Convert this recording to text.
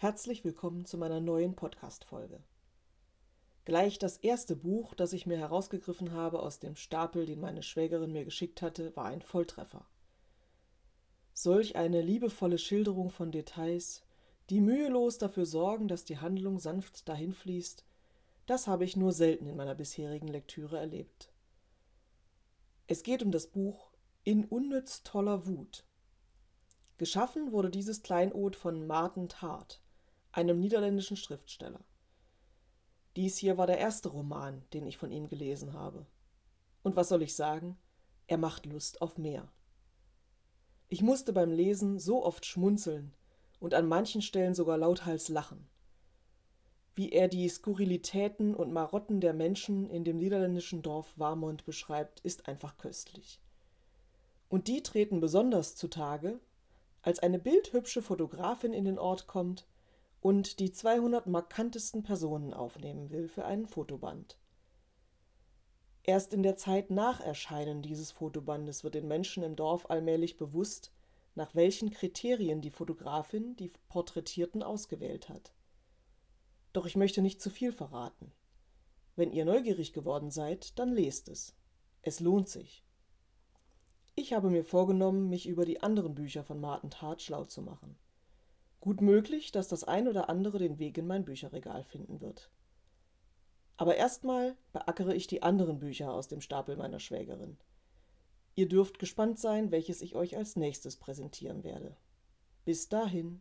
Herzlich willkommen zu meiner neuen Podcast-Folge. Gleich das erste Buch, das ich mir herausgegriffen habe aus dem Stapel, den meine Schwägerin mir geschickt hatte, war ein Volltreffer. Solch eine liebevolle Schilderung von Details, die mühelos dafür sorgen, dass die Handlung sanft dahinfließt, das habe ich nur selten in meiner bisherigen Lektüre erlebt. Es geht um das Buch In unnütz toller Wut. Geschaffen wurde dieses Kleinod von Martin Tart, einem niederländischen Schriftsteller. Dies hier war der erste Roman, den ich von ihm gelesen habe. Und was soll ich sagen? Er macht Lust auf mehr. Ich musste beim Lesen so oft schmunzeln und an manchen Stellen sogar lauthals lachen. Wie er die Skurrilitäten und Marotten der Menschen in dem niederländischen Dorf Warmond beschreibt, ist einfach köstlich. Und die treten besonders zutage, als eine bildhübsche Fotografin in den Ort kommt und die 200 markantesten Personen aufnehmen will für einen Fotoband. Erst in der Zeit nach Erscheinen dieses Fotobandes wird den Menschen im Dorf allmählich bewusst, nach welchen Kriterien die Fotografin die Porträtierten ausgewählt hat. Doch ich möchte nicht zu viel verraten. Wenn ihr neugierig geworden seid, dann lest es. Es lohnt sich. Ich habe mir vorgenommen, mich über die anderen Bücher von Martin Tart schlau zu machen. Gut möglich, dass das ein oder andere den Weg in mein Bücherregal finden wird. Aber erstmal beackere ich die anderen Bücher aus dem Stapel meiner Schwägerin. Ihr dürft gespannt sein, welches ich euch als nächstes präsentieren werde. Bis dahin.